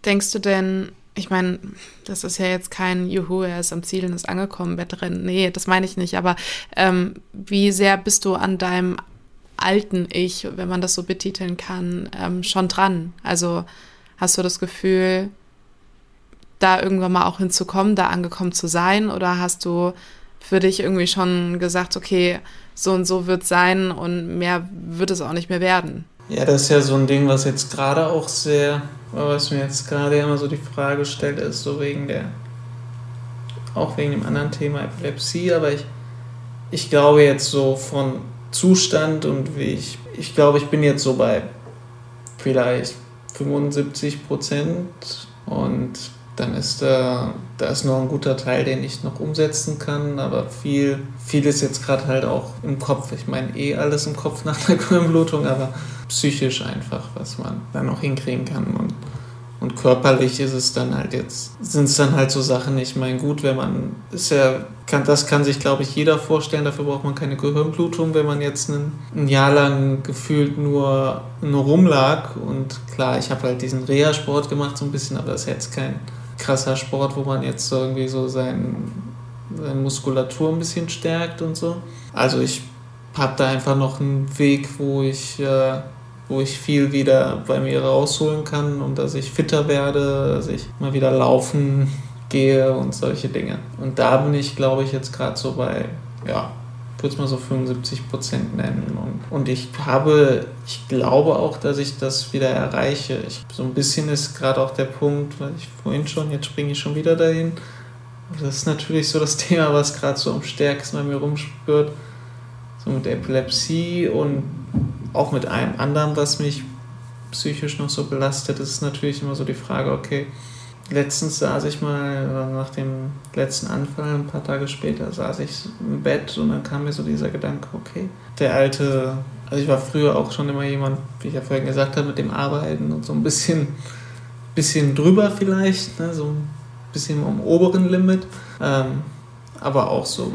Denkst du denn, ich meine, das ist ja jetzt kein Juhu, er ist am Ziel und ist angekommen, Wettrennen. Nee, das meine ich nicht. Aber ähm, wie sehr bist du an deinem alten Ich, wenn man das so betiteln kann, ähm, schon dran? Also hast du das Gefühl, da irgendwann mal auch hinzukommen, da angekommen zu sein? Oder hast du für dich irgendwie schon gesagt, okay, so und so wird es sein und mehr wird es auch nicht mehr werden. Ja, das ist ja so ein Ding, was jetzt gerade auch sehr, was mir jetzt gerade immer so die Frage stellt, ist so wegen der, auch wegen dem anderen Thema Epilepsie, aber ich, ich glaube jetzt so von Zustand und wie ich, ich glaube, ich bin jetzt so bei vielleicht 75 Prozent und dann ist da, da ist noch ein guter Teil, den ich noch umsetzen kann, aber viel, viel ist jetzt gerade halt auch im Kopf. Ich meine eh alles im Kopf nach der Gehirnblutung, aber psychisch einfach, was man dann noch hinkriegen kann. Und, und körperlich ist es dann halt jetzt, sind es dann halt so Sachen, ich meine, gut, wenn man, ist ja, kann, das kann sich, glaube ich, jeder vorstellen, dafür braucht man keine Gehirnblutung, wenn man jetzt einen, ein Jahr lang gefühlt nur, nur rumlag. Und klar, ich habe halt diesen Reha-Sport gemacht so ein bisschen, aber das ist jetzt kein krasser Sport, wo man jetzt irgendwie so sein, seine Muskulatur ein bisschen stärkt und so. Also ich habe da einfach noch einen Weg, wo ich, äh, wo ich viel wieder bei mir rausholen kann und dass ich fitter werde, dass ich mal wieder laufen *laughs* gehe und solche Dinge. Und da bin ich, glaube ich, jetzt gerade so bei, ja, würde es mal so 75 Prozent nennen. Und, und ich habe, ich glaube auch, dass ich das wieder erreiche. Ich, so ein bisschen ist gerade auch der Punkt, weil ich vorhin schon, jetzt springe ich schon wieder dahin. Das ist natürlich so das *laughs* Thema, was gerade so am stärksten bei mir rumspürt. So mit Epilepsie und auch mit allem anderen, was mich psychisch noch so belastet, ist natürlich immer so die Frage, okay, letztens saß ich mal, nach dem letzten Anfall, ein paar Tage später, saß ich im Bett und dann kam mir so dieser Gedanke, okay, der alte, also ich war früher auch schon immer jemand, wie ich ja vorhin gesagt habe, mit dem Arbeiten und so ein bisschen, bisschen drüber vielleicht, ne, so ein bisschen am oberen Limit, ähm, aber auch so,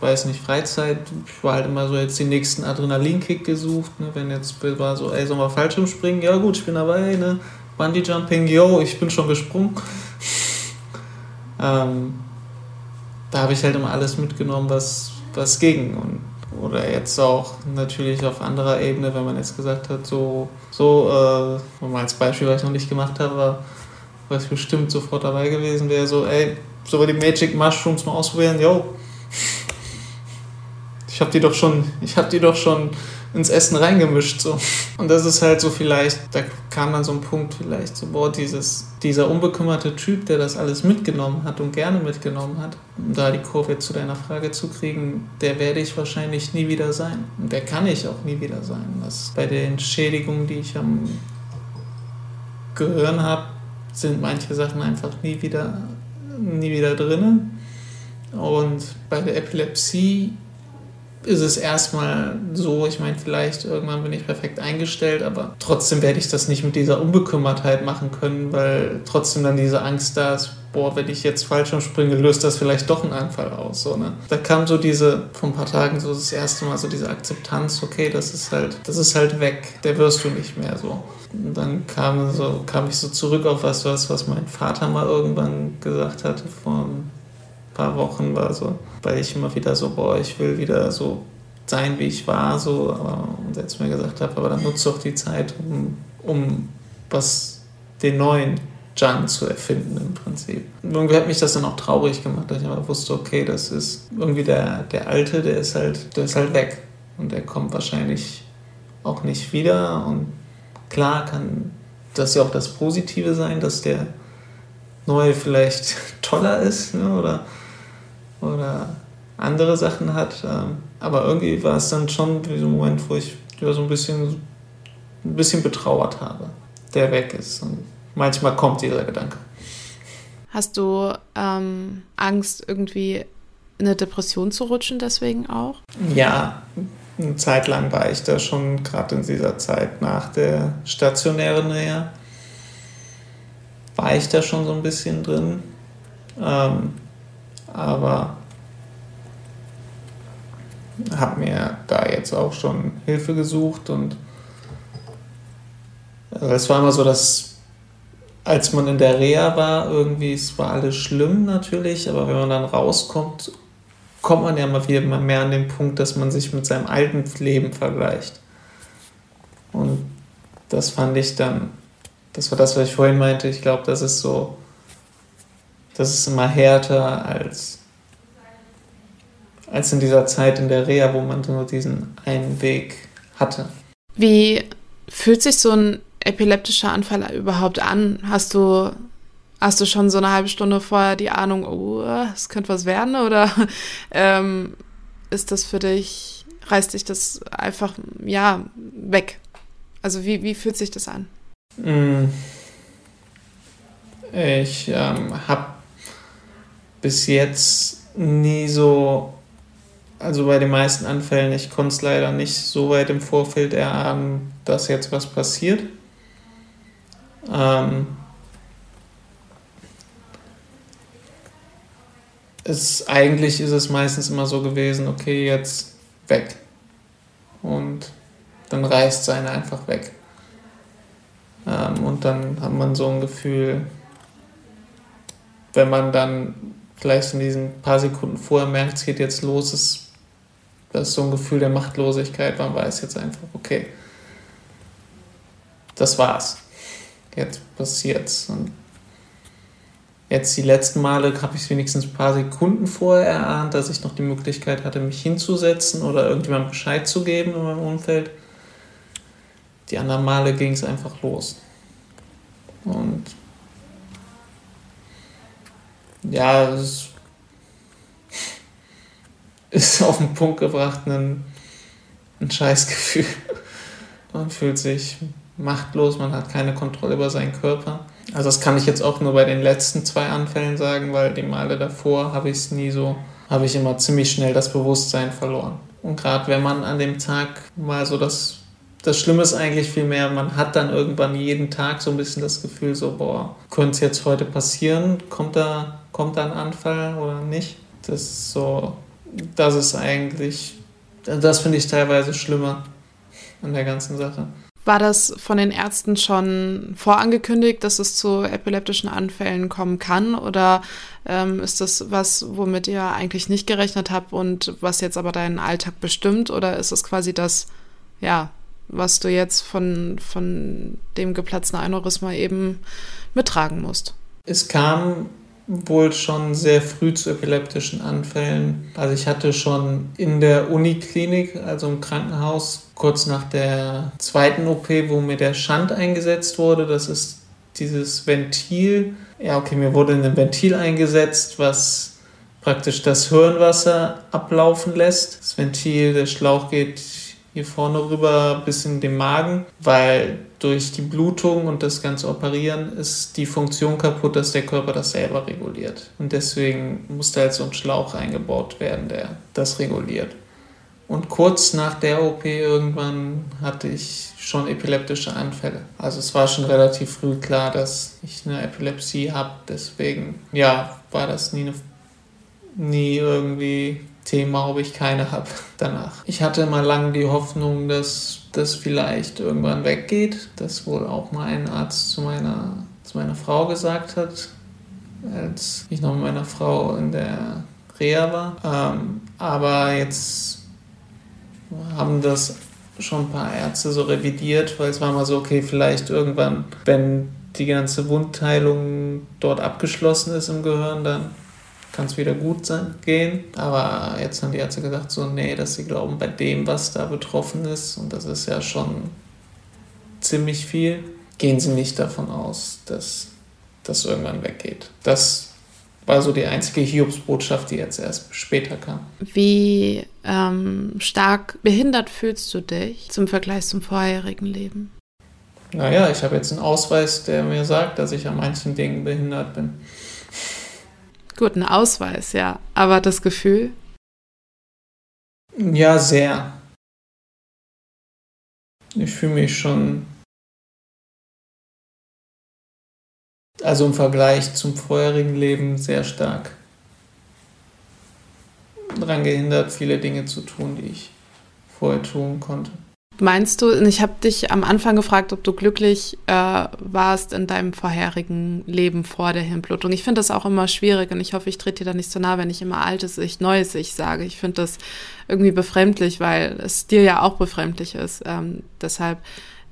weiß nicht, Freizeit, ich war halt immer so jetzt den nächsten Adrenalinkick gesucht, ne, wenn jetzt war so, ey, sollen wir Fallschirm springen? Ja gut, ich bin dabei, ne, Bungee Jumping, yo, ich bin schon gesprungen. ähm, da habe ich halt immer alles mitgenommen, was, was ging. Und, oder jetzt auch natürlich auf anderer Ebene, wenn man jetzt gesagt hat, so, so äh, mal als Beispiel, was ich noch nicht gemacht habe, was ich bestimmt sofort dabei gewesen wäre, so, ey, so die Magic Mushrooms mal ausprobieren, yo. Ich habe die doch schon, ich habe die doch schon ins Essen reingemischt. So. Und das ist halt so vielleicht, da kam dann so ein Punkt vielleicht so, boah, dieses, dieser unbekümmerte Typ, der das alles mitgenommen hat und gerne mitgenommen hat, um da die Kurve zu deiner Frage zu kriegen, der werde ich wahrscheinlich nie wieder sein. Und der kann ich auch nie wieder sein. Das, bei den Schädigungen, die ich am Gehirn habe, sind manche Sachen einfach nie wieder, nie wieder drin. Und bei der Epilepsie ist es erstmal so, ich meine, vielleicht irgendwann bin ich perfekt eingestellt, aber trotzdem werde ich das nicht mit dieser Unbekümmertheit machen können, weil trotzdem dann diese Angst da ist, boah, wenn ich jetzt falsch springe, löst das vielleicht doch einen Anfall aus. So, ne? Da kam so diese, vor ein paar Tagen so das erste Mal so diese Akzeptanz, okay, das ist halt, das ist halt weg, der wirst du nicht mehr so. Und dann kam, so, kam ich so zurück auf was, was, mein Vater mal irgendwann gesagt hatte vor paar Wochen war so, weil ich immer wieder so, boah, ich will wieder so sein, wie ich war, so, aber und jetzt mir gesagt habe, aber dann nutze doch die Zeit, um, um was den neuen Jan zu erfinden im Prinzip. Irgendwie hat mich das dann auch traurig gemacht, dass ich aber wusste, okay, das ist irgendwie der, der Alte, der ist halt, der ist halt weg. Und der kommt wahrscheinlich auch nicht wieder. Und klar kann das ja auch das Positive sein, dass der Neue vielleicht *laughs* toller ist ne? oder, oder andere Sachen hat. Ähm, aber irgendwie war es dann schon so ein Moment, wo ich ja, so ein bisschen, ein bisschen betrauert habe, der weg ist. Und manchmal kommt dieser Gedanke. Hast du ähm, Angst, irgendwie in eine Depression zu rutschen, deswegen auch? Ja, eine Zeit lang war ich da schon, gerade in dieser Zeit nach der stationären Nähe, war ich da schon so ein bisschen drin. Ähm, aber habe mir da jetzt auch schon Hilfe gesucht und also es war immer so, dass als man in der Reha war, irgendwie, es war alles schlimm natürlich, aber wenn man dann rauskommt, kommt man ja mal wieder mehr an den Punkt, dass man sich mit seinem alten Leben vergleicht. Und das fand ich dann, das war das, was ich vorhin meinte, ich glaube, das ist so, das ist immer härter als als in dieser Zeit in der Reha, wo man nur diesen einen Weg hatte. Wie fühlt sich so ein epileptischer Anfall überhaupt an? Hast du, hast du schon so eine halbe Stunde vorher die Ahnung, oh, es könnte was werden? Oder *laughs* ähm, ist das für dich, reißt dich das einfach, ja, weg? Also wie, wie fühlt sich das an? Mm. Ich ähm, habe bis jetzt nie so also bei den meisten Anfällen, ich konnte es leider nicht so weit im Vorfeld erahnen, dass jetzt was passiert. Ähm, es, eigentlich ist es meistens immer so gewesen, okay, jetzt weg. Und dann reißt es einen einfach weg. Ähm, und dann hat man so ein Gefühl, wenn man dann vielleicht in diesen paar Sekunden vorher merkt, es geht jetzt los, ist das so ein Gefühl der Machtlosigkeit. Man weiß jetzt einfach, okay, das war's. Jetzt passiert's. Und jetzt die letzten Male habe ich es wenigstens ein paar Sekunden vorher erahnt, dass ich noch die Möglichkeit hatte, mich hinzusetzen oder irgendjemandem Bescheid zu geben in meinem Umfeld. Die anderen Male ging es einfach los. Und ja, es ist *laughs* auf den Punkt gebracht ein, ein Scheißgefühl. *laughs* Man fühlt sich machtlos, man hat keine Kontrolle über seinen Körper. Also das kann ich jetzt auch nur bei den letzten zwei Anfällen sagen, weil die Male davor habe ich es nie so, habe ich immer ziemlich schnell das Bewusstsein verloren. Und gerade wenn man an dem Tag mal so das, das Schlimme ist eigentlich viel mehr, man hat dann irgendwann jeden Tag so ein bisschen das Gefühl so, boah, könnte es jetzt heute passieren? Kommt da, kommt da ein Anfall oder nicht? Das ist so, das ist eigentlich, das finde ich teilweise schlimmer an der ganzen Sache. War das von den Ärzten schon vorangekündigt, dass es zu epileptischen Anfällen kommen kann? Oder ähm, ist das was, womit ihr eigentlich nicht gerechnet habt und was jetzt aber deinen Alltag bestimmt? Oder ist es quasi das, ja, was du jetzt von, von dem geplatzten Aneurysma eben mittragen musst? Es kam wohl schon sehr früh zu epileptischen Anfällen. Also ich hatte schon in der Uniklinik, also im Krankenhaus, kurz nach der zweiten OP, wo mir der Schand eingesetzt wurde, das ist dieses Ventil. Ja, okay, mir wurde ein Ventil eingesetzt, was praktisch das Hirnwasser ablaufen lässt. Das Ventil, der Schlauch geht hier vorne rüber bis in den Magen, weil durch die Blutung und das ganze Operieren ist die Funktion kaputt, dass der Körper das selber reguliert. Und deswegen musste halt so ein Schlauch eingebaut werden, der das reguliert. Und kurz nach der OP irgendwann hatte ich schon epileptische Anfälle. Also es war schon relativ früh klar, dass ich eine Epilepsie habe. Deswegen, ja, war das nie, eine, nie irgendwie Thema, ob ich keine habe *laughs* danach. Ich hatte immer lange die Hoffnung, dass das vielleicht irgendwann weggeht. Das wohl auch mal ein Arzt zu meiner, zu meiner Frau gesagt hat, als ich noch mit meiner Frau in der Reha war. Ähm, aber jetzt haben das schon ein paar Ärzte so revidiert, weil es war mal so, okay, vielleicht irgendwann, wenn die ganze Wundheilung dort abgeschlossen ist im Gehirn, dann kann es wieder gut sein, gehen. Aber jetzt haben die Ärzte gesagt, so, nee, dass sie glauben, bei dem, was da betroffen ist, und das ist ja schon ziemlich viel, gehen sie nicht davon aus, dass das irgendwann weggeht. Das war so die einzige Hiobsbotschaft, die jetzt erst später kam. Wie ähm, stark behindert fühlst du dich zum Vergleich zum vorherigen Leben? Naja, ich habe jetzt einen Ausweis, der mir sagt, dass ich an manchen Dingen behindert bin. Gut, ein Ausweis, ja. Aber das Gefühl? Ja, sehr. Ich fühle mich schon. Also im Vergleich zum vorherigen Leben sehr stark daran gehindert, viele Dinge zu tun, die ich vorher tun konnte. Meinst du, ich habe dich am Anfang gefragt, ob du glücklich äh, warst in deinem vorherigen Leben vor der Hirnblutung. Ich finde das auch immer schwierig und ich hoffe, ich trete dir da nicht so nah, wenn ich immer altes Ich, neues Ich sage. Ich finde das irgendwie befremdlich, weil es dir ja auch befremdlich ist. Ähm, deshalb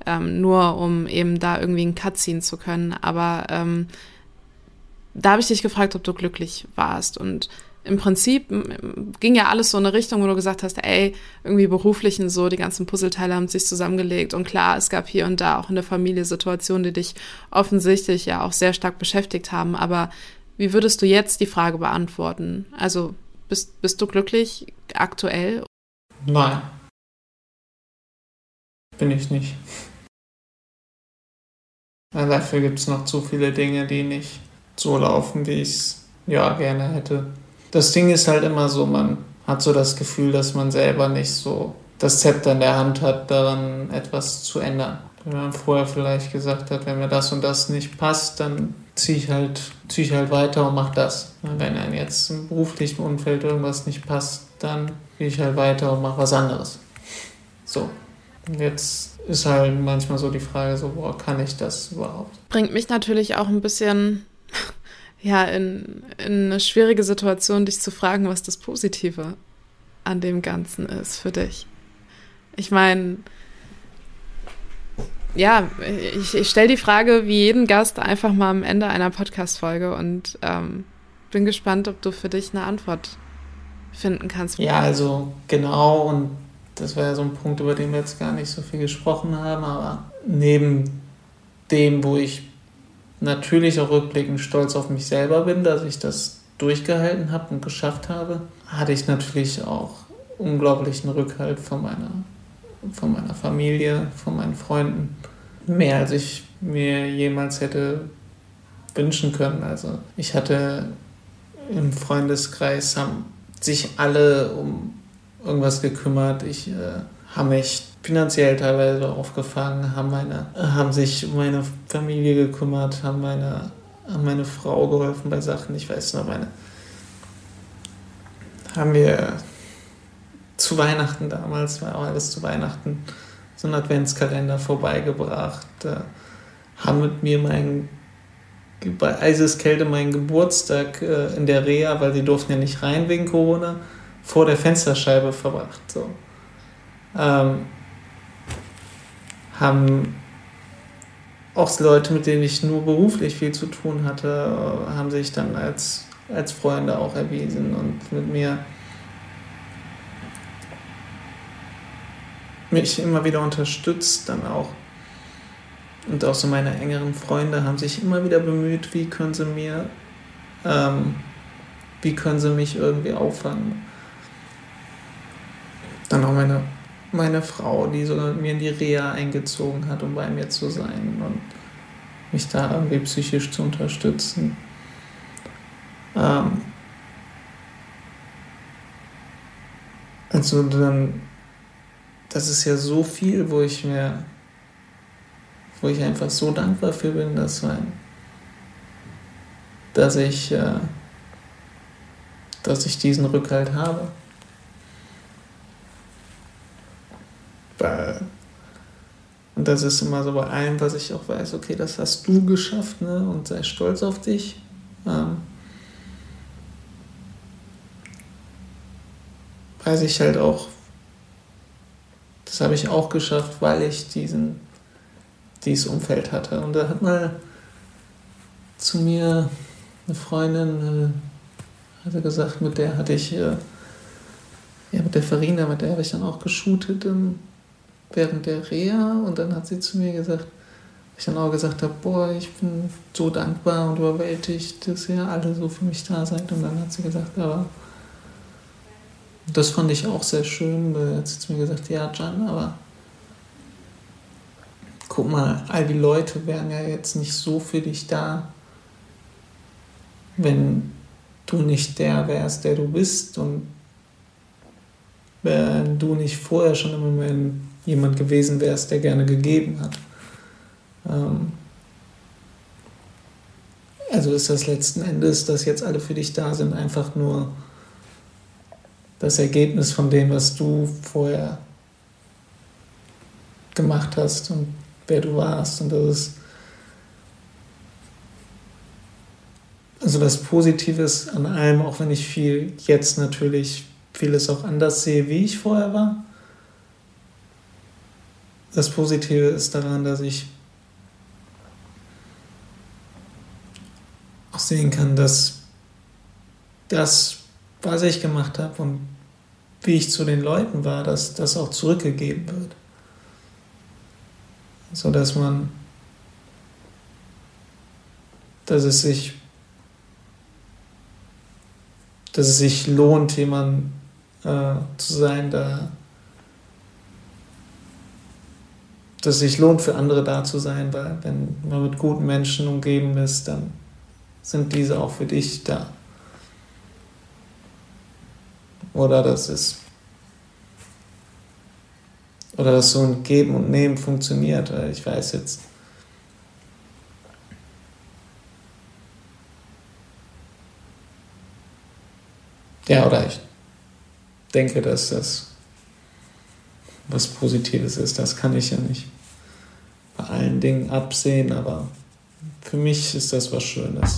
ähm, nur, um eben da irgendwie einen Cut ziehen zu können. Aber ähm, da habe ich dich gefragt, ob du glücklich warst und im Prinzip ging ja alles so in eine Richtung, wo du gesagt hast, ey, irgendwie beruflich und so, die ganzen Puzzleteile haben sich zusammengelegt. Und klar, es gab hier und da auch in der Familie Situationen, die dich offensichtlich ja auch sehr stark beschäftigt haben. Aber wie würdest du jetzt die Frage beantworten? Also, bist, bist du glücklich aktuell? Nein. Bin ich nicht. Dafür gibt es noch zu viele Dinge, die nicht so laufen, wie ich es ja gerne hätte das Ding ist halt immer so, man hat so das Gefühl, dass man selber nicht so das Zepter in der Hand hat, daran etwas zu ändern. Wenn man vorher vielleicht gesagt hat, wenn mir das und das nicht passt, dann ziehe ich halt, ziehe ich halt weiter und mache das. Wenn einem jetzt im beruflichen Umfeld irgendwas nicht passt, dann gehe ich halt weiter und mache was anderes. So. Und jetzt ist halt manchmal so die Frage, so, boah, kann ich das überhaupt? Bringt mich natürlich auch ein bisschen ja, in, in eine schwierige Situation, dich zu fragen, was das Positive an dem Ganzen ist für dich. Ich meine, ja, ich, ich stelle die Frage wie jeden Gast einfach mal am Ende einer Podcast-Folge und ähm, bin gespannt, ob du für dich eine Antwort finden kannst. Ja, also genau, und das war ja so ein Punkt, über den wir jetzt gar nicht so viel gesprochen haben, aber neben dem, wo ich natürlich auch rückblickend stolz auf mich selber bin, dass ich das durchgehalten habe und geschafft habe, hatte ich natürlich auch unglaublichen Rückhalt von meiner, von meiner Familie, von meinen Freunden. Mehr als ich mir jemals hätte wünschen können. Also ich hatte im Freundeskreis haben sich alle um irgendwas gekümmert. Ich äh, habe mich finanziell teilweise aufgefangen, haben, meine, haben sich um meine Familie gekümmert, haben, meine, haben meine Frau geholfen bei Sachen. Ich weiß noch, meine. Haben wir zu Weihnachten damals, war auch alles zu Weihnachten, so einen Adventskalender vorbeigebracht, äh, haben mit mir meinen bei Eiseskälte meinen Geburtstag äh, in der Reha, weil sie durften ja nicht rein wegen Corona, vor der Fensterscheibe verbracht. So. Ähm, haben auch Leute, mit denen ich nur beruflich viel zu tun hatte, haben sich dann als, als Freunde auch erwiesen und mit mir mich immer wieder unterstützt, dann auch. Und auch so meine engeren Freunde haben sich immer wieder bemüht, wie können sie mir, ähm, wie können sie mich irgendwie auffangen. Dann auch meine meine Frau, die so mir in die Reha eingezogen hat, um bei mir zu sein und mich da irgendwie psychisch zu unterstützen. Ähm also dann, das ist ja so viel, wo ich mir, wo ich einfach so dankbar für bin, dass mein, dass ich, äh, dass ich diesen Rückhalt habe. Weil, und das ist immer so bei allem, was ich auch weiß, okay, das hast du geschafft, ne? Und sei stolz auf dich. Ähm, weiß ich halt auch, das habe ich auch geschafft, weil ich diesen, dieses Umfeld hatte. Und da hat mal zu mir eine Freundin, äh, hatte gesagt, mit der hatte ich, äh, ja, mit der Farina, mit der habe ich dann auch geshootet ähm, während der Reha und dann hat sie zu mir gesagt, ich dann auch gesagt habe, boah, ich bin so dankbar und überwältigt, dass ihr alle so für mich da seid. Und dann hat sie gesagt, aber das fand ich auch sehr schön. Da hat sie zu mir gesagt, ja, Jan, aber guck mal, all die Leute wären ja jetzt nicht so für dich da, wenn du nicht der wärst, der du bist und wenn du nicht vorher schon im Moment jemand gewesen wärst, der gerne gegeben hat. Ähm, also ist das letzten Endes, dass jetzt alle für dich da sind, einfach nur das Ergebnis von dem, was du vorher gemacht hast und wer du warst. Und das ist also das Positive an allem, auch wenn ich viel jetzt natürlich vieles auch anders sehe, wie ich vorher war. Das Positive ist daran, dass ich auch sehen kann, dass das, was ich gemacht habe und wie ich zu den Leuten war, dass das auch zurückgegeben wird. So dass man, dass es sich, dass es sich lohnt, jemand äh, zu sein, da, dass es sich lohnt, für andere da zu sein, weil wenn man mit guten Menschen umgeben ist, dann sind diese auch für dich da. Oder das ist oder dass so ein Geben und Nehmen funktioniert. Ich weiß jetzt. Ja, oder ich denke, dass das was Positives ist. Das kann ich ja nicht allen Dingen absehen, aber für mich ist das was Schönes.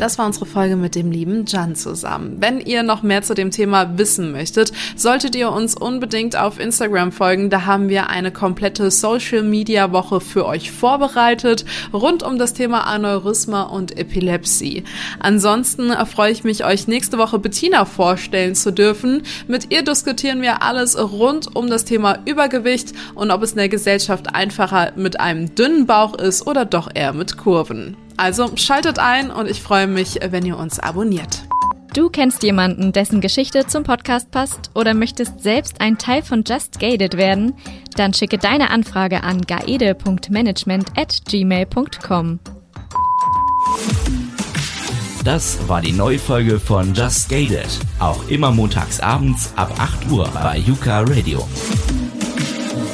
Das war unsere Folge mit dem lieben Jan zusammen. Wenn ihr noch mehr zu dem Thema wissen möchtet, solltet ihr uns unbedingt auf Instagram folgen. Da haben wir eine komplette Social Media Woche für euch vorbereitet rund um das Thema Aneurysma und Epilepsie. Ansonsten freue ich mich, euch nächste Woche Bettina vorstellen zu dürfen. Mit ihr diskutieren wir alles rund um das Thema Übergewicht und ob es in der Gesellschaft einfacher mit einem dünnen Bauch ist oder doch eher mit Kurven. Also schaltet ein und ich freue mich, wenn ihr uns abonniert. Du kennst jemanden, dessen Geschichte zum Podcast passt oder möchtest selbst ein Teil von Just Gated werden? Dann schicke deine Anfrage an gaede.management at gmail.com. Das war die neue Folge von Just Gated. Auch immer montags abends ab 8 Uhr bei Yuka Radio.